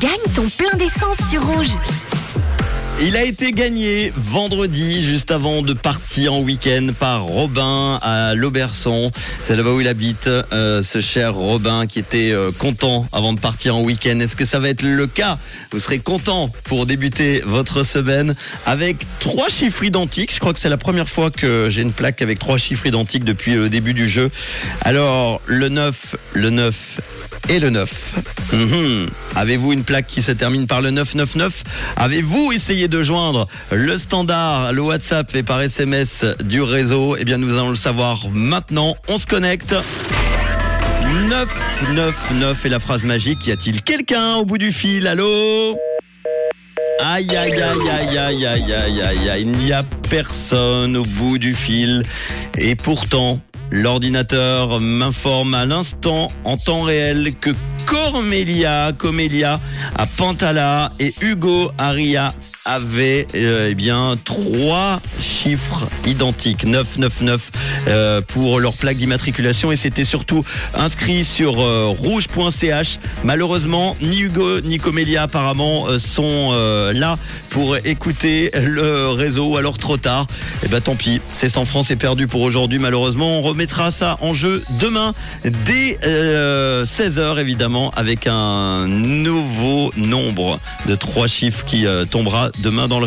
Gagne ton plein d'essence sur Rouge. Il a été gagné vendredi, juste avant de partir en week-end, par Robin à l'Auberçon. C'est là-bas où il habite, euh, ce cher Robin qui était euh, content avant de partir en week-end. Est-ce que ça va être le cas? Vous serez content pour débuter votre semaine avec trois chiffres identiques. Je crois que c'est la première fois que j'ai une plaque avec trois chiffres identiques depuis le début du jeu. Alors, le 9, le 9 et le 9. Mhm. Avez-vous une plaque qui se termine par le 999 Avez-vous essayé de joindre le standard, le WhatsApp et par SMS du réseau? Eh bien, nous allons le savoir maintenant. On se connecte. 999 et la phrase magique. Y a-t-il quelqu'un au bout du fil? Allô? Aïe aïe aïe aïe aïe aïe aïe aïe aïe, il n'y a personne au bout du fil. Et pourtant, l'ordinateur m'informe à l'instant, en temps réel, que Cormelia, Comélia à Pantala et Hugo Aria avaient euh, eh bien trois chiffres identiques. 999 euh, pour leur plaque d'immatriculation. Et c'était surtout inscrit sur euh, rouge.ch malheureusement ni Hugo ni Comélia apparemment euh, sont euh, là pour écouter le réseau. Alors trop tard. Et ben tant pis. C'est 100 francs c'est perdu pour aujourd'hui malheureusement. On remettra ça en jeu demain dès 16h évidemment avec un nouveau nombre de trois chiffres qui tombera demain dans le